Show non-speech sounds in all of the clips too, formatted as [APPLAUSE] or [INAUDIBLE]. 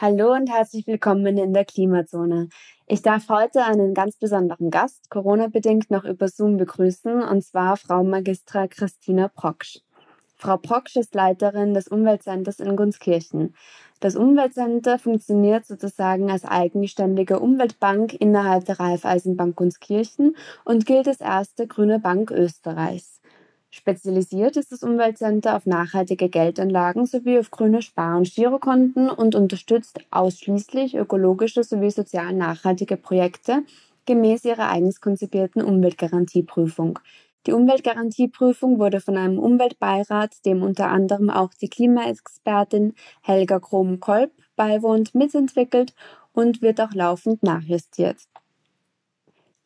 Hallo und herzlich willkommen in der Klimazone. Ich darf heute einen ganz besonderen Gast, Corona-bedingt noch über Zoom begrüßen, und zwar Frau Magistra Christina Proksch. Frau Proksch ist Leiterin des Umweltcenters in Gunskirchen. Das Umweltcenter funktioniert sozusagen als eigenständige Umweltbank innerhalb der Raiffeisenbank Gunskirchen und gilt als erste grüne Bank Österreichs. Spezialisiert ist das Umweltcenter auf nachhaltige Geldanlagen sowie auf grüne Spar- und Girokonten und unterstützt ausschließlich ökologische sowie sozial nachhaltige Projekte gemäß ihrer eigens konzipierten Umweltgarantieprüfung. Die Umweltgarantieprüfung wurde von einem Umweltbeirat, dem unter anderem auch die Klimaexpertin Helga Krom-Kolb beiwohnt, mitentwickelt und wird auch laufend nachjustiert.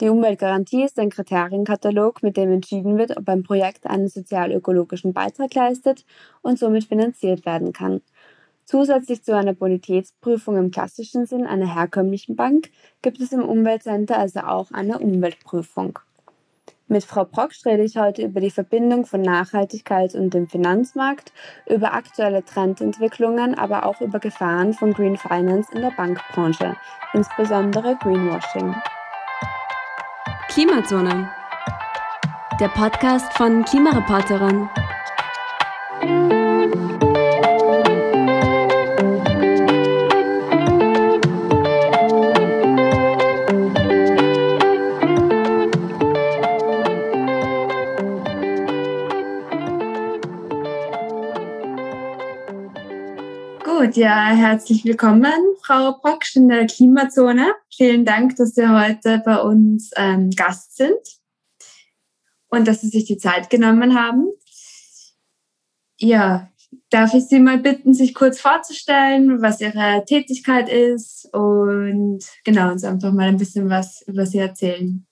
Die Umweltgarantie ist ein Kriterienkatalog, mit dem entschieden wird, ob ein Projekt einen sozial-ökologischen Beitrag leistet und somit finanziert werden kann. Zusätzlich zu einer Bonitätsprüfung im klassischen Sinn einer herkömmlichen Bank gibt es im Umweltcenter also auch eine Umweltprüfung. Mit Frau Brock rede ich heute über die Verbindung von Nachhaltigkeit und dem Finanzmarkt, über aktuelle Trendentwicklungen, aber auch über Gefahren von Green Finance in der Bankbranche, insbesondere Greenwashing. Klimazone, der Podcast von Klimareporterin. Gut, ja, herzlich willkommen, Frau Brocksch in der Klimazone. Vielen Dank, dass Sie heute bei uns ähm, Gast sind und dass Sie sich die Zeit genommen haben. Ja, darf ich Sie mal bitten, sich kurz vorzustellen, was Ihre Tätigkeit ist und genau, uns einfach mal ein bisschen was über Sie erzählen.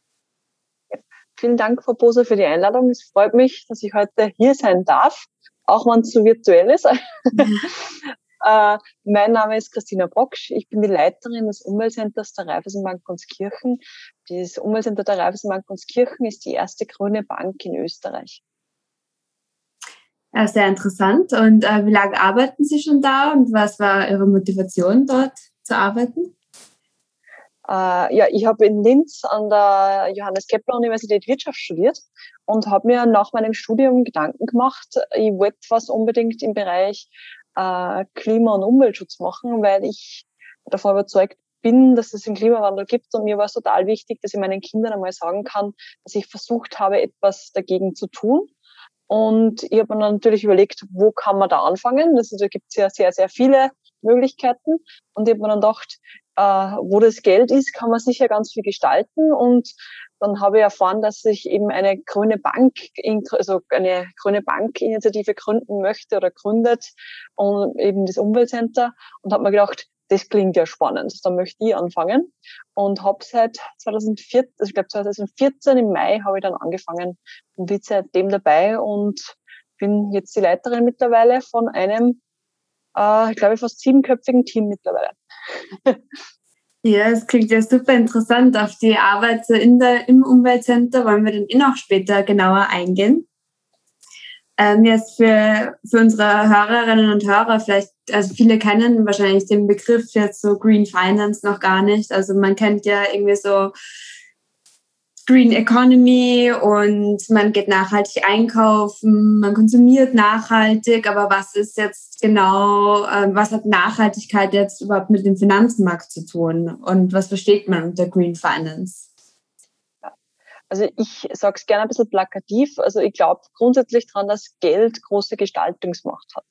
Vielen Dank, Frau Bose, für die Einladung. Es freut mich, dass ich heute hier sein darf, auch wenn es so virtuell ist. [LAUGHS] Äh, mein Name ist Christina Bocksch. Ich bin die Leiterin des Umweltcenters der Raiffeisenbank Gunskirchen. Das Umweltcenter der Raiffeisenbank Gunskirchen ist die erste grüne Bank in Österreich. Ja, sehr interessant. Und äh, wie lange arbeiten Sie schon da und was war Ihre Motivation dort zu arbeiten? Äh, ja, ich habe in Linz an der Johannes Kepler Universität Wirtschaft studiert und habe mir nach meinem Studium Gedanken gemacht, ich wollte was unbedingt im Bereich äh, Klima- und Umweltschutz machen, weil ich davon überzeugt bin, dass es einen Klimawandel gibt und mir war es total wichtig, dass ich meinen Kindern einmal sagen kann, dass ich versucht habe, etwas dagegen zu tun. Und ich habe mir natürlich überlegt, wo kann man da anfangen? Also da gibt es ja sehr, sehr viele Möglichkeiten. Und ich habe mir dann gedacht, äh, wo das Geld ist, kann man sicher ganz viel gestalten. Und dann habe ich erfahren, dass ich eben eine grüne Bank, also eine grüne Bankinitiative gründen möchte oder gründet und eben das Umweltcenter. Und habe mir gedacht, das klingt ja spannend, da möchte ich anfangen. Und habe seit 2014, also ich glaube 2014 im Mai habe ich dann angefangen und bin seitdem dabei und bin jetzt die Leiterin mittlerweile von einem, äh, ich glaube fast siebenköpfigen Team mittlerweile. Ja, es klingt ja super interessant. Auf die Arbeit in der, im Umweltcenter wollen wir dann eh noch später genauer eingehen. Ähm, jetzt für, für unsere Hörerinnen und Hörer vielleicht, also viele kennen wahrscheinlich den Begriff jetzt so Green Finance noch gar nicht. Also man kennt ja irgendwie so Green Economy und man geht nachhaltig einkaufen, man konsumiert nachhaltig, aber was ist jetzt genau, äh, was hat Nachhaltigkeit jetzt überhaupt mit dem Finanzmarkt zu tun und was versteht man unter Green Finance? Also ich sage es gerne ein bisschen plakativ. Also ich glaube grundsätzlich daran, dass Geld große Gestaltungsmacht hat.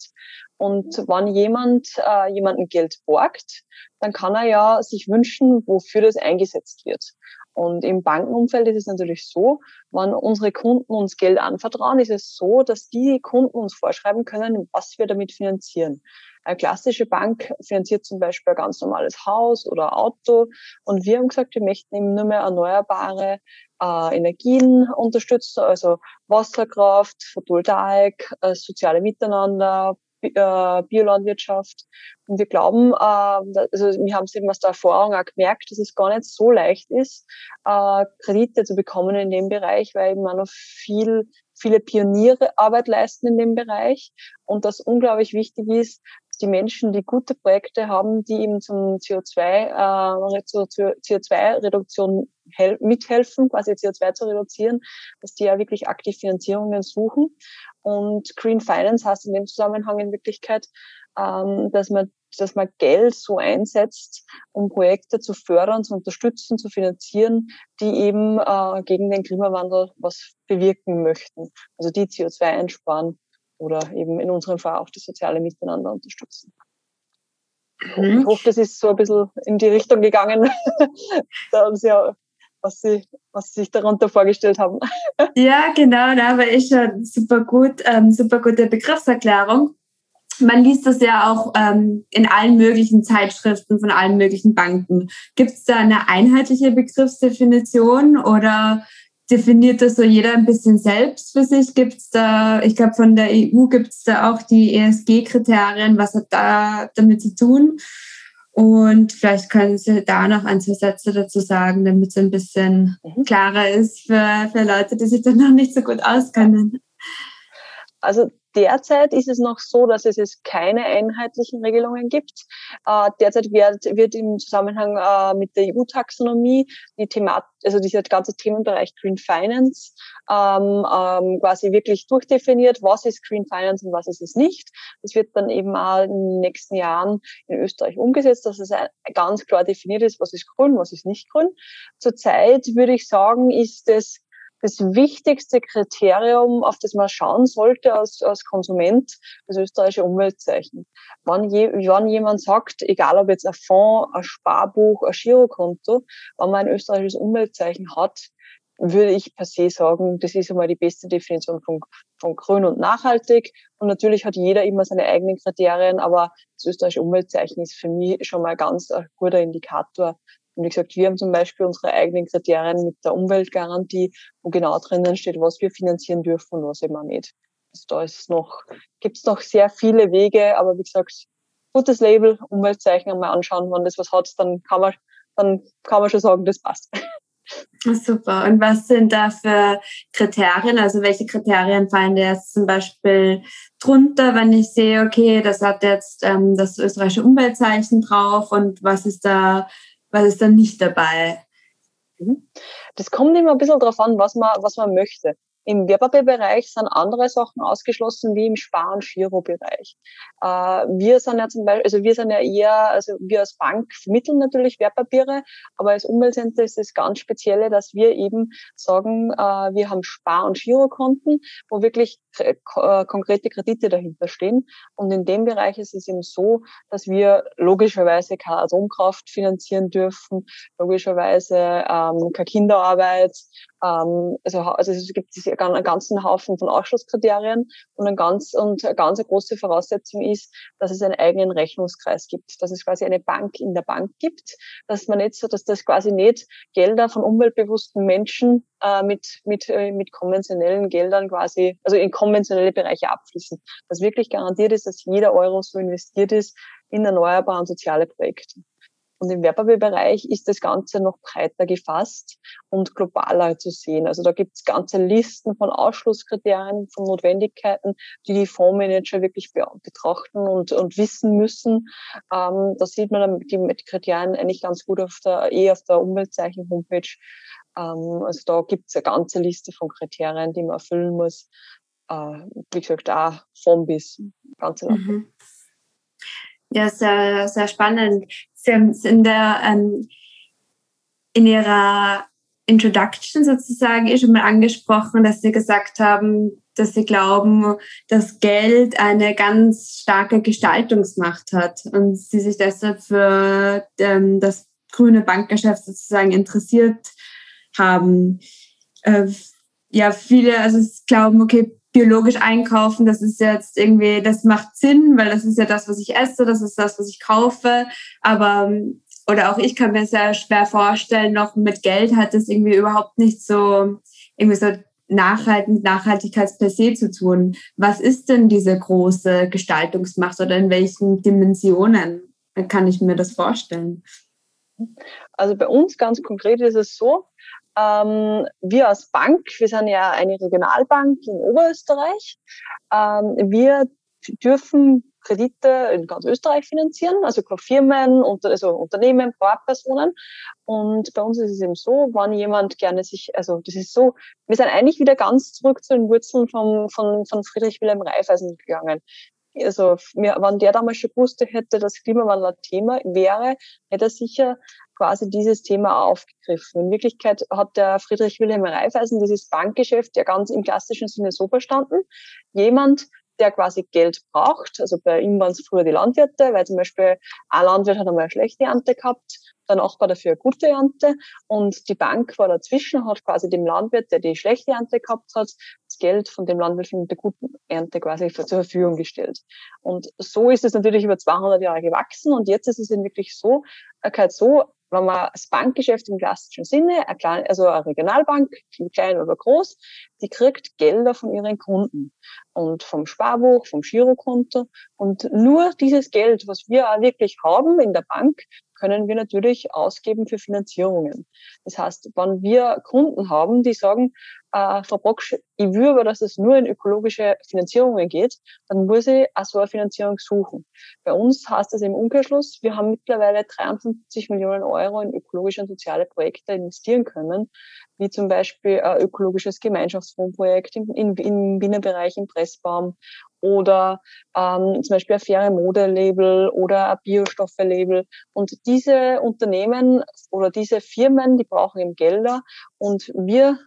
Und wenn jemand äh, jemanden Geld borgt, dann kann er ja sich wünschen, wofür das eingesetzt wird. Und im Bankenumfeld ist es natürlich so, wenn unsere Kunden uns Geld anvertrauen, ist es so, dass die Kunden uns vorschreiben können, was wir damit finanzieren. Eine klassische Bank finanziert zum Beispiel ein ganz normales Haus oder Auto. Und wir haben gesagt, wir möchten eben nur mehr erneuerbare äh, Energien unterstützen, also Wasserkraft, Photovoltaik, äh, soziale Miteinander, äh, Biolandwirtschaft. Und wir glauben, äh, also wir haben es eben aus der Erfahrung auch gemerkt, dass es gar nicht so leicht ist, äh, Kredite zu bekommen in dem Bereich, weil eben auch noch viel, viele Pioniere Arbeit leisten in dem Bereich und das unglaublich wichtig ist, die Menschen, die gute Projekte haben, die eben zum CO2, äh, zur CO2-Reduktion mithelfen, quasi CO2 zu reduzieren, dass die ja wirklich aktiv Finanzierungen suchen. Und Green Finance heißt in dem Zusammenhang in Wirklichkeit, ähm, dass man dass man Geld so einsetzt, um Projekte zu fördern, zu unterstützen, zu finanzieren, die eben äh, gegen den Klimawandel was bewirken möchten. Also die CO2 einsparen oder eben in unserem Fall auch das soziale Miteinander unterstützen. Mhm. Ich hoffe, das ist so ein bisschen in die Richtung gegangen, [LAUGHS] was sie, was sie sich darunter vorgestellt haben. [LAUGHS] Ja, genau, da war ich schon super gut, ähm, super gute Begriffserklärung. Man liest das ja auch ähm, in allen möglichen Zeitschriften von allen möglichen Banken. Gibt es da eine einheitliche Begriffsdefinition oder definiert das so jeder ein bisschen selbst für sich? Gibt es da, ich glaube, von der EU gibt es da auch die ESG-Kriterien. Was hat da damit zu tun? Und vielleicht können Sie da noch ein, zwei Sätze dazu sagen, damit es ein bisschen mhm. klarer ist für, für Leute, die sich da noch nicht so gut auskennen. Also Derzeit ist es noch so, dass es keine einheitlichen Regelungen gibt. Äh, derzeit wird, wird im Zusammenhang äh, mit der EU-Taxonomie die Thema, also dieser ganze Themenbereich Green Finance ähm, ähm, quasi wirklich durchdefiniert, was ist Green Finance und was ist es nicht. Das wird dann eben auch in den nächsten Jahren in Österreich umgesetzt, dass es ganz klar definiert ist, was ist grün, was ist nicht grün. Zurzeit würde ich sagen, ist es das wichtigste Kriterium, auf das man schauen sollte als, als Konsument, das österreichische Umweltzeichen. Wenn, je, wenn jemand sagt, egal ob jetzt ein Fonds, ein Sparbuch, ein Girokonto, wenn man ein österreichisches Umweltzeichen hat, würde ich per se sagen, das ist einmal die beste Definition von, von grün und nachhaltig. Und natürlich hat jeder immer seine eigenen Kriterien, aber das österreichische Umweltzeichen ist für mich schon mal ganz ein guter Indikator, und wie gesagt, wir haben zum Beispiel unsere eigenen Kriterien mit der Umweltgarantie, wo genau drinnen steht, was wir finanzieren dürfen und was auch nicht. Also da ist noch, gibt es noch sehr viele Wege, aber wie gesagt, gutes Label, Umweltzeichen einmal anschauen, wenn das was hat, dann kann man, dann kann man schon sagen, das passt. [LAUGHS] Super. Und was sind da für Kriterien? Also welche Kriterien fallen da jetzt zum Beispiel drunter, wenn ich sehe, okay, das hat jetzt ähm, das österreichische Umweltzeichen drauf und was ist da was ist dann nicht dabei? Mhm. Das kommt immer ein bisschen darauf an, was man, was man möchte. Im Wertpapierbereich sind andere Sachen ausgeschlossen wie im Spar- und Girobereich. Äh, wir sind ja zum Beispiel, also wir sind ja eher, also wir als Bank vermitteln natürlich Wertpapiere, aber als Umweltcenter ist das ganz Spezielle, dass wir eben sagen, äh, wir haben Spar- und Girokonten, wo wirklich äh, konkrete Kredite dahinter stehen. Und in dem Bereich ist es eben so, dass wir logischerweise keine Atomkraft finanzieren dürfen, logischerweise ähm, keine Kinderarbeit, ähm, also, also es gibt einen ganzen Haufen von Ausschlusskriterien und, ein ganz, und eine ganz große Voraussetzung ist, dass es einen eigenen Rechnungskreis gibt, dass es quasi eine Bank in der Bank gibt, dass man nicht so, dass das quasi nicht Gelder von umweltbewussten Menschen äh, mit, mit, äh, mit konventionellen Geldern quasi, also in konventionelle Bereiche abfließen. Dass wirklich garantiert ist, dass jeder Euro so investiert ist in erneuerbare und soziale Projekte. Und im Wertpapierbereich ist das Ganze noch breiter gefasst und globaler zu sehen. Also da gibt es ganze Listen von Ausschlusskriterien, von Notwendigkeiten, die die Fondsmanager wirklich betrachten und, und wissen müssen. Ähm, da sieht man die, Kriterien eigentlich ganz gut auf der, eh auf der Umweltzeichen-Homepage. Ähm, also da gibt es eine ganze Liste von Kriterien, die man erfüllen muss. Äh, wie gesagt, auch von bis. Ganze mhm. Ja, sehr, sehr spannend. Sie haben es in der, ähm, in Ihrer Introduction sozusagen eh schon mal angesprochen, dass Sie gesagt haben, dass Sie glauben, dass Geld eine ganz starke Gestaltungsmacht hat und Sie sich deshalb für ähm, das grüne Bankgeschäft sozusagen interessiert haben. Äh, ja, viele also glauben, okay, biologisch einkaufen, das ist jetzt irgendwie, das macht Sinn, weil das ist ja das, was ich esse, das ist das, was ich kaufe. Aber, oder auch ich kann mir sehr schwer vorstellen, noch mit Geld hat das irgendwie überhaupt nicht so, irgendwie so Nachhaltig, Nachhaltigkeit per se zu tun. Was ist denn diese große Gestaltungsmacht oder in welchen Dimensionen kann ich mir das vorstellen? Also bei uns ganz konkret ist es so, ähm, wir als Bank, wir sind ja eine Regionalbank in Oberösterreich, ähm, wir dürfen Kredite in ganz Österreich finanzieren, also Firmen, also Unternehmen, Privatpersonen. Und bei uns ist es eben so, wenn jemand gerne sich, also das ist so, wir sind eigentlich wieder ganz zurück zu den Wurzeln von, von, von Friedrich Wilhelm Raiffeisen gegangen. Also, wenn der damals schon gewusst hätte, dass Klimawandel ein Thema wäre, hätte er sicher quasi dieses Thema aufgegriffen. In Wirklichkeit hat der Friedrich Wilhelm Raiffeisen dieses Bankgeschäft ja ganz im klassischen Sinne so verstanden. Jemand, der quasi Geld braucht, also bei ihm waren es früher die Landwirte, weil zum Beispiel ein Landwirt hat einmal eine schlechte Ernte gehabt, der Nachbar dafür eine gute Ernte und die Bank war dazwischen, hat quasi dem Landwirt, der die schlechte Ernte gehabt hat, das Geld von dem Landwirt von der guten Ernte quasi zur Verfügung gestellt. Und so ist es natürlich über 200 Jahre gewachsen und jetzt ist es eben wirklich so, halt so, wenn man das Bankgeschäft im klassischen Sinne, also eine Regionalbank, klein oder groß, die kriegt Gelder von ihren Kunden und vom Sparbuch, vom Girokonto. Und nur dieses Geld, was wir auch wirklich haben in der Bank, können wir natürlich ausgeben für Finanzierungen. Das heißt, wenn wir Kunden haben, die sagen, äh, Frau Brocksch, ich aber, dass es nur in ökologische Finanzierungen geht, dann muss ich auch so eine Finanzierung suchen. Bei uns heißt das im Umkehrschluss, wir haben mittlerweile 53 Millionen Euro in ökologische und soziale Projekte investieren können, wie zum Beispiel ein ökologisches Gemeinschaftswohnprojekt im, im, im Wiener Bereich im Pressbaum oder ähm, zum Beispiel ein faire Mode-Label oder ein Biostoffe-Label. Und diese Unternehmen oder diese Firmen, die brauchen eben Gelder und wir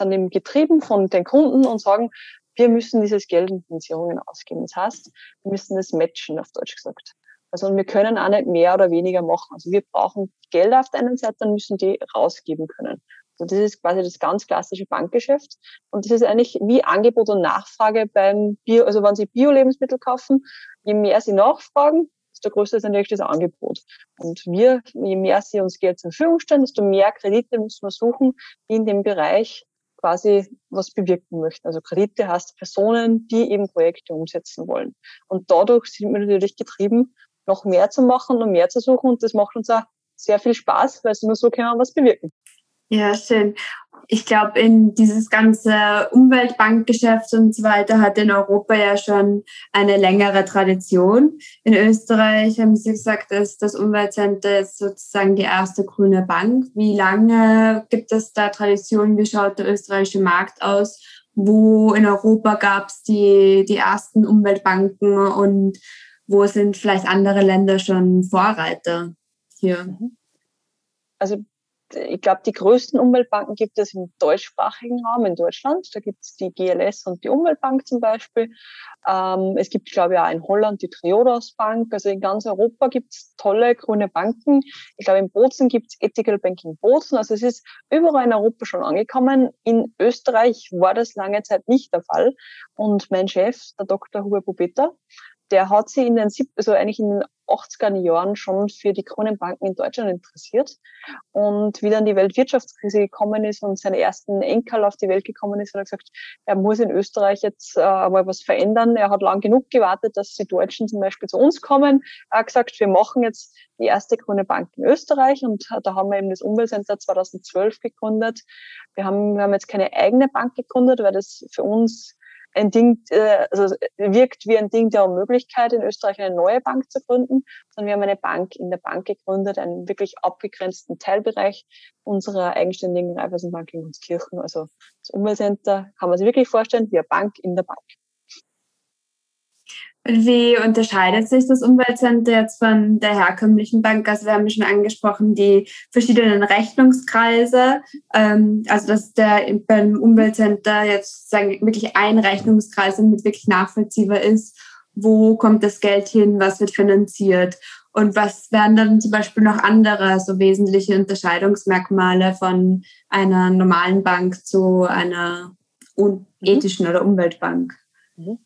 sind eben getrieben von den Kunden und sagen, wir müssen dieses Geld in Pensionen ausgeben. Das heißt, wir müssen es matchen, auf Deutsch gesagt. Also wir können auch nicht mehr oder weniger machen. Also wir brauchen Geld auf der einen Seite und müssen die rausgeben können. Also das ist quasi das ganz klassische Bankgeschäft. Und das ist eigentlich wie Angebot und Nachfrage beim Bio, also wenn Sie Bio-Lebensmittel kaufen, je mehr Sie nachfragen, desto größer ist natürlich das Angebot. Und wir, je mehr Sie uns Geld zur Verfügung stellen, desto mehr Kredite müssen wir suchen, die in dem Bereich quasi was bewirken möchten. Also Kredite heißt Personen, die eben Projekte umsetzen wollen. Und dadurch sind wir natürlich getrieben, noch mehr zu machen und mehr zu suchen. Und das macht uns auch sehr viel Spaß, weil nur so kann man was bewirken. Ja, schön. Ich glaube, in dieses ganze Umweltbankgeschäft und so weiter hat in Europa ja schon eine längere Tradition. In Österreich haben Sie gesagt, dass das Umweltcenter ist sozusagen die erste grüne Bank. Wie lange gibt es da Tradition? Wie schaut der österreichische Markt aus? Wo in Europa gab es die, die ersten Umweltbanken und wo sind vielleicht andere Länder schon Vorreiter hier? Also ich glaube, die größten Umweltbanken gibt es im deutschsprachigen Raum in Deutschland. Da gibt es die GLS und die Umweltbank zum Beispiel. Ähm, es gibt, glaube ich, auch in Holland die Triodos Bank. Also in ganz Europa gibt es tolle grüne Banken. Ich glaube, in Bozen gibt es Ethical Banking Bozen. Also es ist überall in Europa schon angekommen. In Österreich war das lange Zeit nicht der Fall. Und mein Chef, der Dr. Hubert Bubeta, der hat sich in den, also eigentlich in den 80er Jahren schon für die grünen Banken in Deutschland interessiert. Und wie dann die Weltwirtschaftskrise gekommen ist und seine ersten Enkel auf die Welt gekommen ist, hat er gesagt, er muss in Österreich jetzt äh, mal was verändern. Er hat lang genug gewartet, dass die Deutschen zum Beispiel zu uns kommen. Er hat gesagt, wir machen jetzt die erste grüne Bank in Österreich und da haben wir eben das Umweltcenter 2012 gegründet. Wir haben, wir haben jetzt keine eigene Bank gegründet, weil das für uns ein Ding, äh, also wirkt wie ein Ding der Unmöglichkeit, in Österreich eine neue Bank zu gründen, sondern wir haben eine Bank in der Bank gegründet, einen wirklich abgegrenzten Teilbereich unserer eigenständigen Raiffeisenbank in Gunskirchen. Also das Umweltcenter kann man sich wirklich vorstellen wie eine Bank in der Bank. Wie unterscheidet sich das Umweltcenter jetzt von der herkömmlichen Bank? Also wir haben schon angesprochen, die verschiedenen Rechnungskreise. Ähm, also dass der beim Umweltcenter jetzt sagen, wirklich ein Rechnungskreis damit wirklich nachvollziehbar ist. Wo kommt das Geld hin? Was wird finanziert? Und was wären dann zum Beispiel noch andere so wesentliche Unterscheidungsmerkmale von einer normalen Bank zu einer mhm. ethischen oder Umweltbank? Mhm.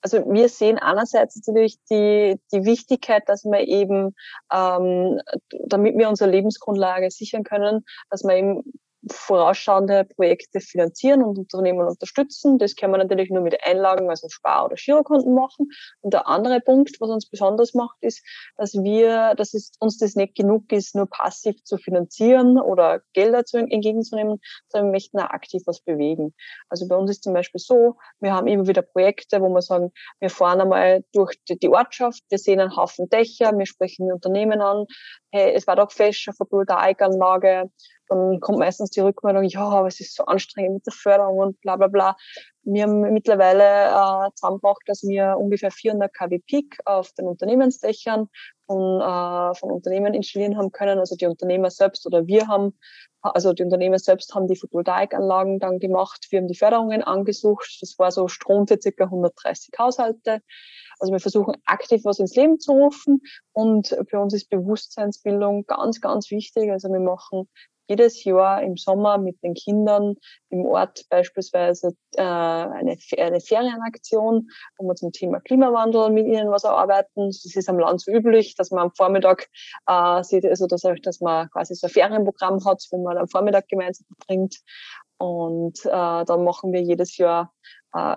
Also wir sehen einerseits natürlich die, die Wichtigkeit, dass wir eben, ähm, damit wir unsere Lebensgrundlage sichern können, dass wir eben vorausschauende Projekte finanzieren und Unternehmen unterstützen. Das können wir natürlich nur mit Einlagen, also Spar- oder Girokonten machen. Und der andere Punkt, was uns besonders macht, ist, dass wir, dass es uns das nicht genug ist, nur passiv zu finanzieren oder Gelder zu, entgegenzunehmen, sondern wir möchten auch aktiv was bewegen. Also bei uns ist zum Beispiel so, wir haben immer wieder Projekte, wo wir sagen, wir fahren einmal durch die Ortschaft, wir sehen einen Haufen Dächer, wir sprechen Unternehmen an, hey, es war doch fest auf Photovoltaikanlage, dann kommt meistens die Rückmeldung, ja, aber es ist so anstrengend mit der Förderung und bla bla bla. Wir haben mittlerweile äh, zusammengebracht, dass wir ungefähr 400 kW Peak auf den Unternehmensdächern von, äh, von Unternehmen installieren haben können. Also die Unternehmer selbst oder wir haben, also die Unternehmer selbst haben die Photovoltaikanlagen dann gemacht. Wir haben die Förderungen angesucht. Das war so Strom für circa 130 Haushalte. Also wir versuchen aktiv was ins Leben zu rufen und für uns ist Bewusstseinsbildung ganz, ganz wichtig. Also wir machen jedes Jahr im Sommer mit den Kindern im Ort beispielsweise äh, eine, eine Ferienaktion, wo wir zum Thema Klimawandel mit ihnen was erarbeiten. Das ist am Land so üblich, dass man am Vormittag äh, sieht, also dass, dass man quasi so ein Ferienprogramm hat, wo man am Vormittag gemeinsam verbringt. Und äh, dann machen wir jedes Jahr äh,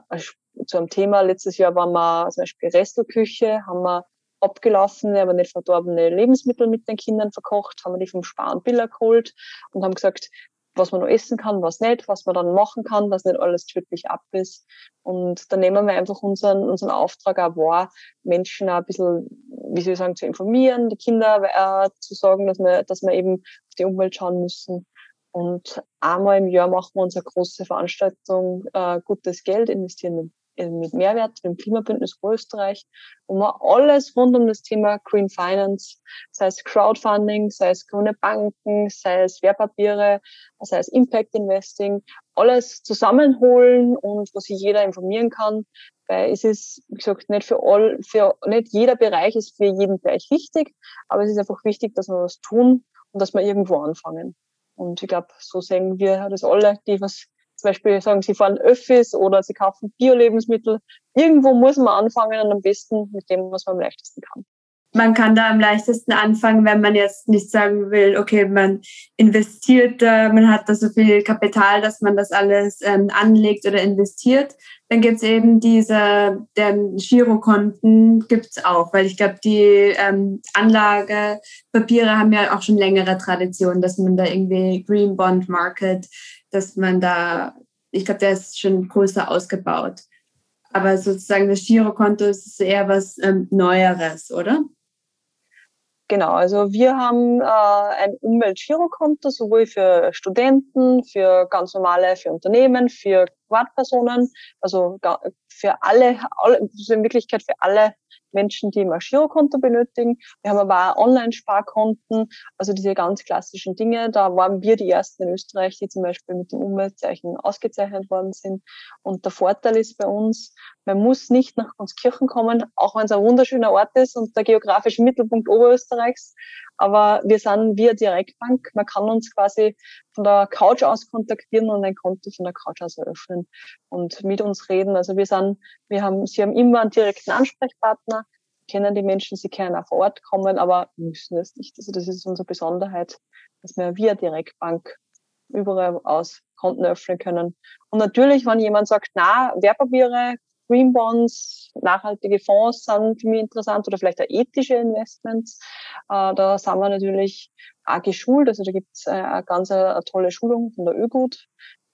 zu einem Thema. Letztes Jahr waren wir zum Beispiel Restelküche, haben wir abgelaufene, aber nicht verdorbene Lebensmittel mit den Kindern verkocht, haben wir die vom Sparen Biller geholt und haben gesagt, was man noch essen kann, was nicht, was man dann machen kann, was nicht alles tödlich ab ist. Und da nehmen wir einfach unseren, unseren Auftrag auch wahr, Menschen auch ein bisschen, wie soll ich sagen, zu informieren, die Kinder äh, zu sagen, dass wir, dass wir eben auf die Umwelt schauen müssen. Und einmal im Jahr machen wir unsere große Veranstaltung, äh, gutes Geld investieren mit Mehrwert, dem Klimabündnis Österreich, wo wir alles rund um das Thema Green Finance, sei es Crowdfunding, sei es grüne Banken, sei es Wertpapiere, sei es Impact Investing, alles zusammenholen und wo sich jeder informieren kann. Weil es ist, wie gesagt, nicht für all, für nicht jeder Bereich ist für jeden Bereich wichtig, aber es ist einfach wichtig, dass wir was tun und dass wir irgendwo anfangen. Und ich glaube, so sehen wir das alle, die was zum Beispiel sagen, sie fahren Öffis oder sie kaufen Bio-Lebensmittel. Irgendwo muss man anfangen und am besten mit dem, was man am leichtesten kann. Man kann da am leichtesten anfangen, wenn man jetzt nicht sagen will, okay, man investiert, äh, man hat da so viel Kapital, dass man das alles ähm, anlegt oder investiert. Dann gibt's eben diese der Girokonten gibt's auch, weil ich glaube, die ähm, Anlagepapiere haben ja auch schon längere Tradition, dass man da irgendwie Green Bond Market dass man da, ich glaube, der ist schon größer ausgebaut. Aber sozusagen das Girokonto ist eher was ähm, Neueres, oder? Genau, also wir haben äh, ein Umwelt-Girokonto sowohl für Studenten, für ganz normale, für Unternehmen, für Privatpersonen, also für alle, also in Wirklichkeit für alle Menschen, die ein Girokonto benötigen. Wir haben aber auch Online-Sparkonten, also diese ganz klassischen Dinge. Da waren wir die ersten in Österreich, die zum Beispiel mit dem Umweltzeichen ausgezeichnet worden sind. Und der Vorteil ist bei uns, man muss nicht nach Gunskirchen kommen, auch wenn es ein wunderschöner Ort ist und der geografische Mittelpunkt Oberösterreichs. Aber wir sind via Direktbank. Man kann uns quasi von der Couch aus kontaktieren und ein Konto von der Couch aus eröffnen und mit uns reden. Also wir sind, wir haben, sie haben immer einen direkten Ansprechpartner, kennen die Menschen, sie können auch vor Ort kommen, aber müssen es nicht. Also das ist unsere Besonderheit, dass wir via Direktbank überall aus Konten öffnen können. Und natürlich, wenn jemand sagt, na, Wertpapiere Green Bonds, nachhaltige Fonds sind für mich interessant oder vielleicht auch ethische Investments. Äh, da sind wir natürlich auch geschult. Also da gibt es äh, eine ganz eine tolle Schulung von der ÖGUT,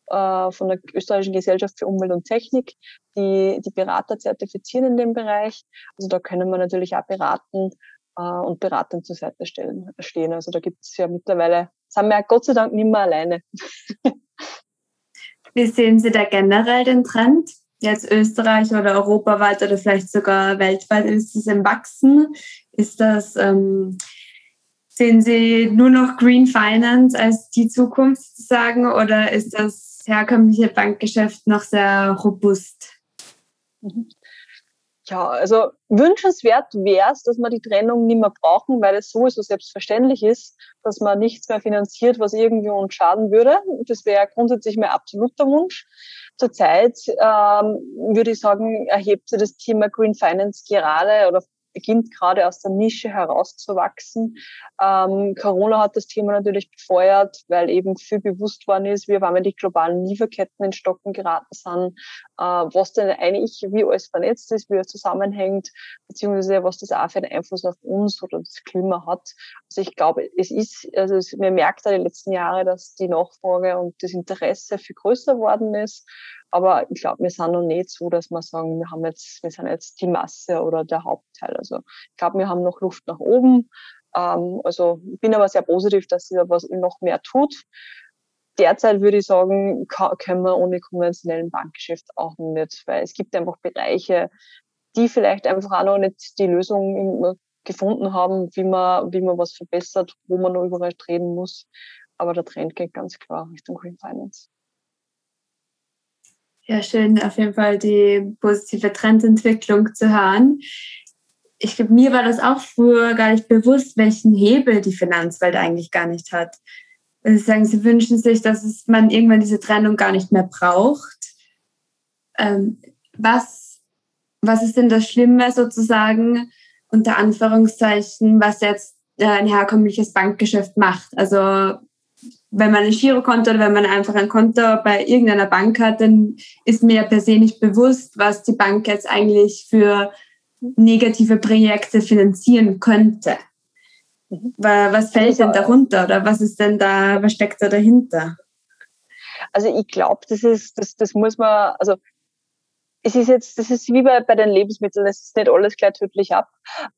äh, von der Österreichischen Gesellschaft für Umwelt und Technik, die die Berater zertifizieren in dem Bereich. Also da können wir natürlich auch beraten und beratend zur Seite stellen, stehen. Also da gibt es ja mittlerweile, sind wir ja Gott sei Dank nicht mehr alleine. [LAUGHS] Wie sehen Sie da generell den Trend? Jetzt Österreich oder europaweit oder vielleicht sogar weltweit ist es im Wachsen? Ist das, ähm, sehen Sie nur noch Green Finance als die Zukunft sozusagen oder ist das herkömmliche Bankgeschäft noch sehr robust? Mhm. Ja, also wünschenswert wäre es, dass wir die Trennung nicht mehr brauchen, weil es sowieso selbstverständlich ist, dass man nichts mehr finanziert, was irgendwie uns schaden würde. Das wäre grundsätzlich mein absoluter Wunsch. Zurzeit ähm, würde ich sagen, erhebt sich das Thema Green Finance gerade oder beginnt gerade aus der Nische herauszuwachsen. Ähm, Corona hat das Thema natürlich befeuert, weil eben viel bewusst worden ist, wie auf die globalen Lieferketten in Stocken geraten sind, äh, was denn eigentlich, wie alles vernetzt ist, wie es zusammenhängt, beziehungsweise was das auch für einen Einfluss auf uns oder das Klima hat. Also ich glaube, es ist, also es, man merkt ja die letzten Jahre, dass die Nachfrage und das Interesse viel größer worden ist. Aber ich glaube, wir sind noch nicht so, dass wir sagen, wir haben jetzt, wir sind jetzt die Masse oder der Hauptteil. Also ich glaube, wir haben noch Luft nach oben. Ähm, also ich bin aber sehr positiv, dass sich da was noch mehr tut. Derzeit würde ich sagen, können wir ohne konventionellen Bankgeschäft auch nicht, weil es gibt einfach Bereiche, die vielleicht einfach auch noch nicht die Lösung gefunden haben, wie man, wie man was verbessert, wo man noch überall drehen muss. Aber der Trend geht ganz klar Richtung Green Finance. Ja, schön, auf jeden Fall die positive Trendentwicklung zu hören. Ich glaube, mir war das auch früher gar nicht bewusst, welchen Hebel die Finanzwelt eigentlich gar nicht hat. Also Sie sagen, Sie wünschen sich, dass es, man irgendwann diese Trennung gar nicht mehr braucht. Ähm, was, was ist denn das Schlimme sozusagen, unter Anführungszeichen, was jetzt äh, ein herkömmliches Bankgeschäft macht? Also wenn man ein Girokonto oder wenn man einfach ein Konto bei irgendeiner Bank hat, dann ist mir per se nicht bewusst, was die Bank jetzt eigentlich für negative Projekte finanzieren könnte. Mhm. Was fällt denn darunter oder was ist denn da, was steckt da dahinter? Also ich glaube, das ist, das, das muss man, also es ist jetzt, das ist wie bei, bei den Lebensmitteln, es ist nicht alles gleich tödlich ab.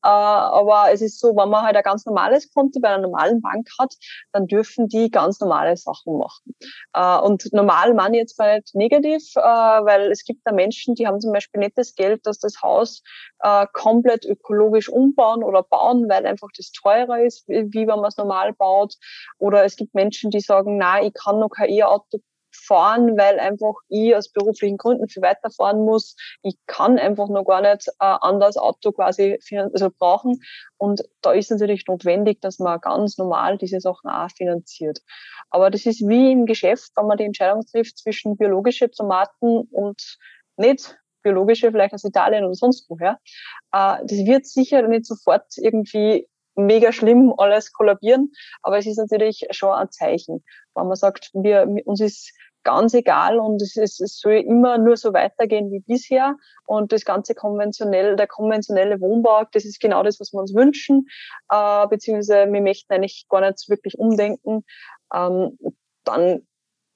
Äh, aber es ist so, wenn man halt ein ganz normales Konto bei einer normalen Bank hat, dann dürfen die ganz normale Sachen machen. Äh, und normal man jetzt mal nicht negativ, äh, weil es gibt da Menschen, die haben zum Beispiel nicht das Geld, dass das Haus äh, komplett ökologisch umbauen oder bauen, weil einfach das teurer ist, wie, wie wenn man es normal baut. Oder es gibt Menschen, die sagen, na, ich kann noch kein E-Auto fahren, weil einfach ich aus beruflichen Gründen viel weiterfahren muss. Ich kann einfach noch gar nicht äh, anders Auto quasi also brauchen. Und da ist natürlich notwendig, dass man ganz normal diese Sachen auch finanziert. Aber das ist wie im Geschäft, wenn man die Entscheidung trifft zwischen biologische Tomaten und nicht biologische, vielleicht aus Italien oder sonst woher. Äh, das wird sicher nicht sofort irgendwie mega schlimm alles kollabieren, aber es ist natürlich schon ein Zeichen, wenn man sagt, wir, uns ist ganz egal und es, ist, es soll immer nur so weitergehen wie bisher und das ganze konventionell, der konventionelle Wohnbau, das ist genau das, was wir uns wünschen, äh, beziehungsweise wir möchten eigentlich gar nicht wirklich umdenken, ähm, dann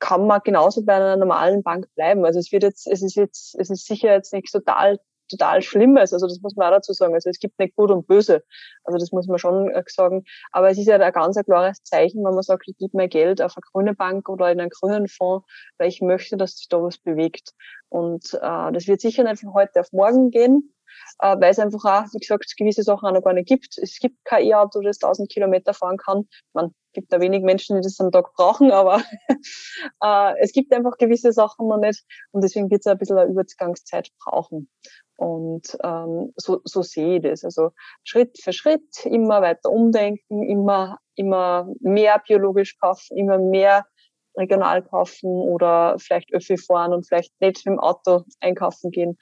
kann man genauso bei einer normalen Bank bleiben. Also es wird jetzt, es ist jetzt, es ist sicher jetzt nicht total total Schlimmes. Also das muss man auch dazu sagen. Also es gibt nicht gut und böse. Also das muss man schon äh, sagen. Aber es ist ja ein ganz klares Zeichen, wenn man sagt, ich gebe mein Geld auf eine grüne Bank oder in einen grünen Fonds, weil ich möchte, dass sich da was bewegt. Und äh, das wird sicher nicht von heute auf morgen gehen, äh, weil es einfach auch, wie gesagt, gewisse Sachen auch noch gar nicht gibt. Es gibt kein E-Auto, das 1000 Kilometer fahren kann. Man gibt da wenig Menschen, die das am Tag brauchen, aber [LAUGHS] äh, es gibt einfach gewisse Sachen noch nicht und deswegen wird es ein bisschen eine Übergangszeit brauchen. Und ähm, so, so sehe ich das. Also Schritt für Schritt immer weiter umdenken, immer, immer mehr biologisch kaufen, immer mehr regional kaufen oder vielleicht Öffi fahren und vielleicht nicht mit dem Auto einkaufen gehen.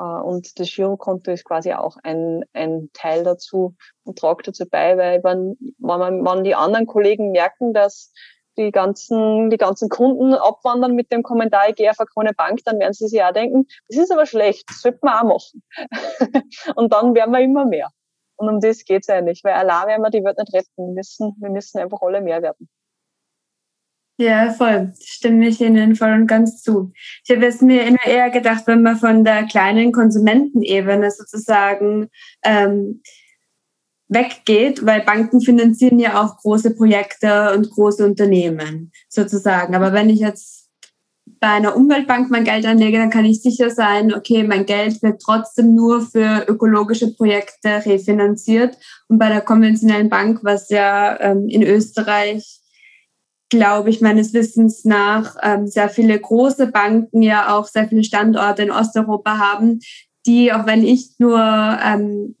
Äh, und das Girokonto ist quasi auch ein, ein Teil dazu und tragt dazu bei, weil wenn, wenn, man, wenn die anderen Kollegen merken, dass die ganzen, die ganzen Kunden abwandern mit dem Kommentar, ich gehe auf eine grüne Bank, dann werden sie sich auch denken, das ist aber schlecht, das sollte man auch machen. [LAUGHS] und dann werden wir immer mehr. Und um das geht's eigentlich, weil allein werden wir die Welt nicht retten. Wir müssen, wir müssen einfach alle mehr werden. Ja, voll. Stimme ich Ihnen voll und ganz zu. Ich habe es mir immer eher gedacht, wenn man von der kleinen Konsumentenebene sozusagen ähm, weggeht, weil Banken finanzieren ja auch große Projekte und große Unternehmen sozusagen. Aber wenn ich jetzt bei einer Umweltbank mein Geld anlege, dann kann ich sicher sein, okay, mein Geld wird trotzdem nur für ökologische Projekte refinanziert. Und bei der konventionellen Bank, was ja ähm, in Österreich, glaube ich, meines Wissens nach ähm, sehr viele große Banken ja auch sehr viele Standorte in Osteuropa haben, die, auch wenn ich nur ähm,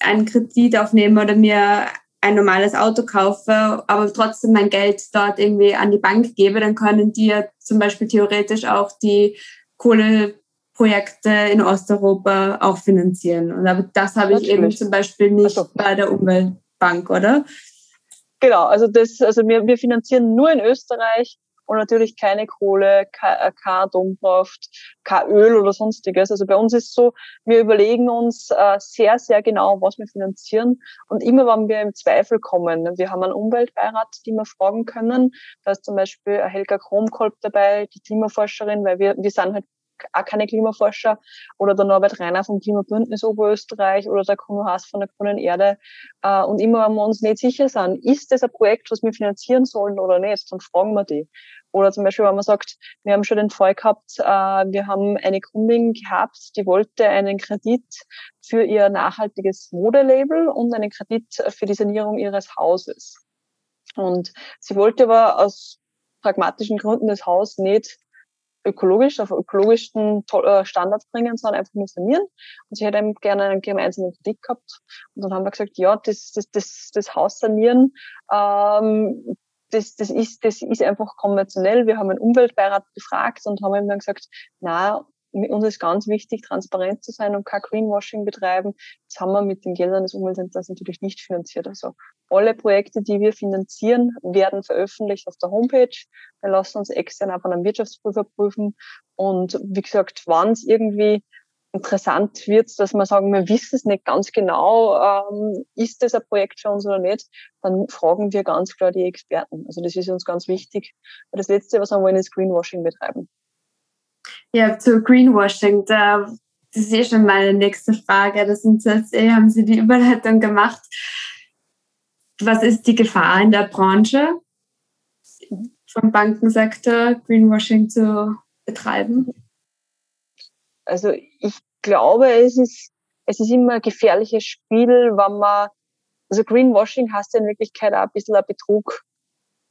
einen Kredit aufnehme oder mir ein normales Auto kaufe, aber trotzdem mein Geld dort irgendwie an die Bank gebe, dann können die ja zum Beispiel theoretisch auch die Kohle, Projekte in Osteuropa auch finanzieren. Und aber das habe ich eben zum Beispiel nicht also. bei der Umweltbank, oder? Genau, also das, also wir, wir finanzieren nur in Österreich und natürlich keine Kohle, kein äh, Atomkraft, kein Öl oder sonstiges. Also bei uns ist so, wir überlegen uns äh, sehr, sehr genau, was wir finanzieren und immer, wenn wir im Zweifel kommen, wir haben einen Umweltbeirat, die wir fragen können. Da ist zum Beispiel Helga Kromkolb dabei, die Klimaforscherin, weil wir, wir sind halt auch keine Klimaforscher oder der Norbert Reiner vom Klimabündnis Oberösterreich oder der Kuno Haas von der Grünen Erde. Äh, und immer, wenn wir uns nicht sicher sind, ist das ein Projekt, was wir finanzieren sollen oder nicht, dann fragen wir die. Oder zum Beispiel, wenn man sagt, wir haben schon den Fall gehabt, äh, wir haben eine Kundin gehabt, die wollte einen Kredit für ihr nachhaltiges Modelabel und einen Kredit für die Sanierung ihres Hauses. Und sie wollte aber aus pragmatischen Gründen das Haus nicht ökologisch, auf ökologischen äh, Standards bringen, sondern einfach nur sanieren. Und sie hätte eben gerne einen gemeinsamen Kredit gehabt. Und dann haben wir gesagt, ja, das, das, das, das Haus sanieren, ähm, das, das, ist, das ist einfach konventionell. Wir haben einen Umweltbeirat gefragt und haben ihm dann gesagt, na, uns ist ganz wichtig, transparent zu sein und kein Greenwashing betreiben. Das haben wir mit den Geldern des Umweltzentrums natürlich nicht finanziert. Also alle Projekte, die wir finanzieren, werden veröffentlicht auf der Homepage. Wir lassen uns extern auch von einem Wirtschaftsprüfer prüfen. Und wie gesagt, wann es irgendwie interessant wird, dass wir sagen, wir wissen es nicht ganz genau, ähm, ist das ein Projekt für uns oder nicht, dann fragen wir ganz klar die Experten. Also das ist uns ganz wichtig. Das Letzte, was wir wollen, ist Greenwashing betreiben. Ja, zu Greenwashing, da, das ist eh schon meine nächste Frage. Das sind jetzt eh, haben Sie die Überleitung gemacht. Was ist die Gefahr in der Branche vom Bankensektor, Greenwashing zu betreiben? Also ich glaube, es ist, es ist immer ein gefährliches Spiel, wenn man, also Greenwashing heißt ja in Wirklichkeit auch ein bisschen ein Betrug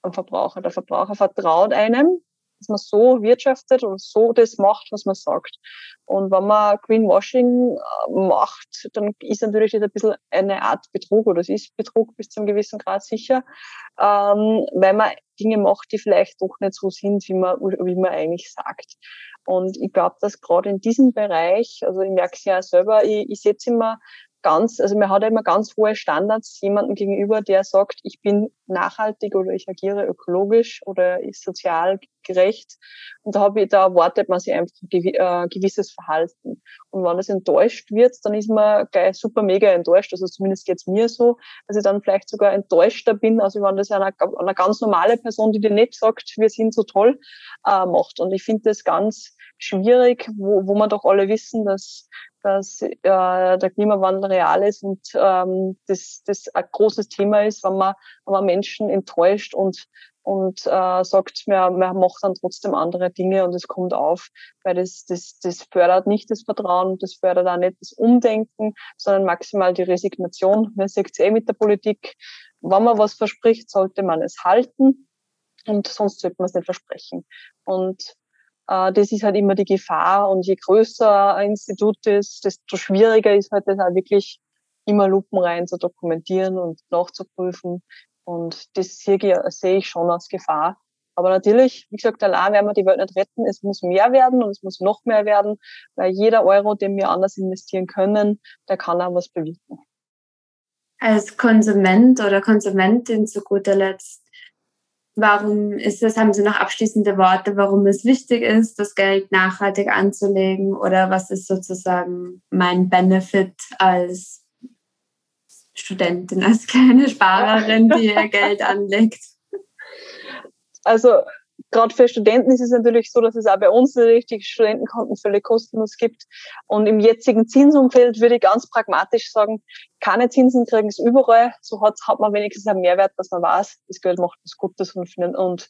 am Verbraucher. Der Verbraucher vertraut einem dass man so wirtschaftet und so das macht, was man sagt. Und wenn man Greenwashing äh, macht, dann ist natürlich das ein bisschen eine Art Betrug oder es ist Betrug bis zu einem gewissen Grad sicher, ähm, weil man Dinge macht, die vielleicht doch nicht so sind, wie man, wie man eigentlich sagt. Und ich glaube, dass gerade in diesem Bereich, also ich merke es ja selber, ich, ich setze immer ganz, also man hat immer ganz hohe Standards jemandem gegenüber, der sagt, ich bin nachhaltig oder ich agiere ökologisch oder ist sozial gerecht. Und da habe ich, da erwartet man sich einfach ein äh, gewisses Verhalten. Und wenn das enttäuscht wird, dann ist man gleich super mega enttäuscht. Also zumindest geht's mir so, dass ich dann vielleicht sogar enttäuschter bin, also wenn das eine, eine ganz normale Person, die dir nicht sagt, wir sind so toll, äh, macht. Und ich finde das ganz schwierig, wo, wo man doch alle wissen, dass dass äh, der Klimawandel real ist und ähm, das, das ein großes Thema ist, wenn man, wenn man Menschen enttäuscht und, und äh, sagt, man, man macht dann trotzdem andere Dinge und es kommt auf, weil das, das, das fördert nicht das Vertrauen, das fördert auch nicht das Umdenken, sondern maximal die Resignation. Man sieht es eh mit der Politik, wenn man was verspricht, sollte man es halten und sonst sollte man es nicht versprechen. Und das ist halt immer die Gefahr. Und je größer ein Institut ist, desto schwieriger ist halt das auch wirklich immer lupenrein zu dokumentieren und nachzuprüfen. Und das sehe ich schon als Gefahr. Aber natürlich, wie gesagt, allein werden wir die Welt nicht retten. Es muss mehr werden und es muss noch mehr werden, weil jeder Euro, den wir anders investieren können, der kann auch was bewirken. Als Konsument oder Konsumentin zu guter Letzt, Warum ist das, haben Sie noch abschließende Worte, warum es wichtig ist, das Geld nachhaltig anzulegen oder was ist sozusagen mein Benefit als Studentin, als kleine Sparerin, die ihr [LAUGHS] Geld anlegt? Also gerade für Studenten ist es natürlich so, dass es auch bei uns natürlich die Studentenkonten völlig kostenlos gibt. Und im jetzigen Zinsumfeld würde ich ganz pragmatisch sagen, keine Zinsen kriegen es überall. So hat, hat man wenigstens einen Mehrwert, dass man weiß, das Geld macht was Gutes und, und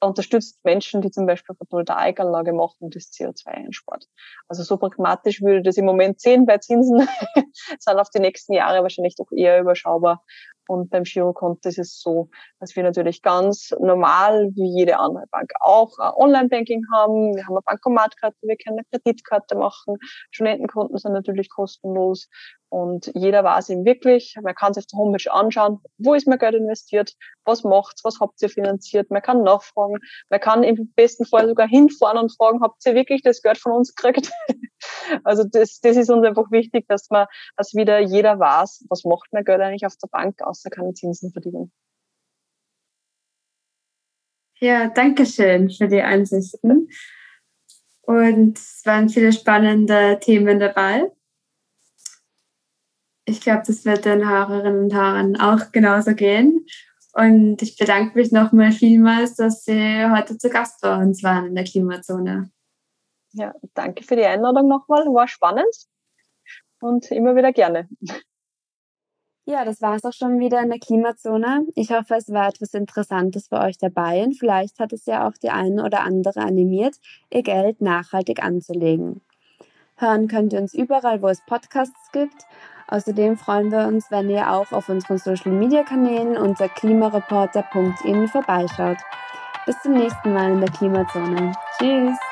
unterstützt Menschen, die zum Beispiel Photovoltaikanlage machen und das CO2 einspart. Also so pragmatisch würde ich das im Moment sehen bei Zinsen, [LAUGHS] sind auf die nächsten Jahre wahrscheinlich doch eher überschaubar. Und beim Girokonto ist es so, dass wir natürlich ganz normal, wie jede andere Bank auch, Online-Banking haben. Wir haben eine Bankomatkarte, wir können eine Kreditkarte machen. Studentenkonten sind natürlich kostenlos. Und jeder weiß eben wirklich, man kann sich auf der Homepage anschauen, wo ist mein Geld investiert, was macht's, was habt ihr finanziert, man kann nachfragen, man kann im besten Fall sogar hinfahren und fragen, habt ihr wirklich das Geld von uns gekriegt? Also das, das ist uns einfach wichtig, dass man, dass wieder jeder weiß, was macht man Geld eigentlich auf der Bank, außer keine Zinsen verdienen. Ja, danke schön für die Einsichten. Und es waren viele spannende Themen dabei. Ich glaube, das wird den Hörerinnen und Hörern auch genauso gehen. Und ich bedanke mich nochmal vielmals, dass Sie heute zu Gast bei uns waren in der Klimazone. Ja, danke für die Einladung nochmal. War spannend und immer wieder gerne. Ja, das war es auch schon wieder in der Klimazone. Ich hoffe, es war etwas Interessantes für euch dabei und vielleicht hat es ja auch die eine oder andere animiert, ihr Geld nachhaltig anzulegen. Hören könnt ihr uns überall, wo es Podcasts gibt. Außerdem freuen wir uns, wenn ihr auch auf unseren Social Media Kanälen unter klimareporter.in vorbeischaut. Bis zum nächsten Mal in der Klimazone. Tschüss!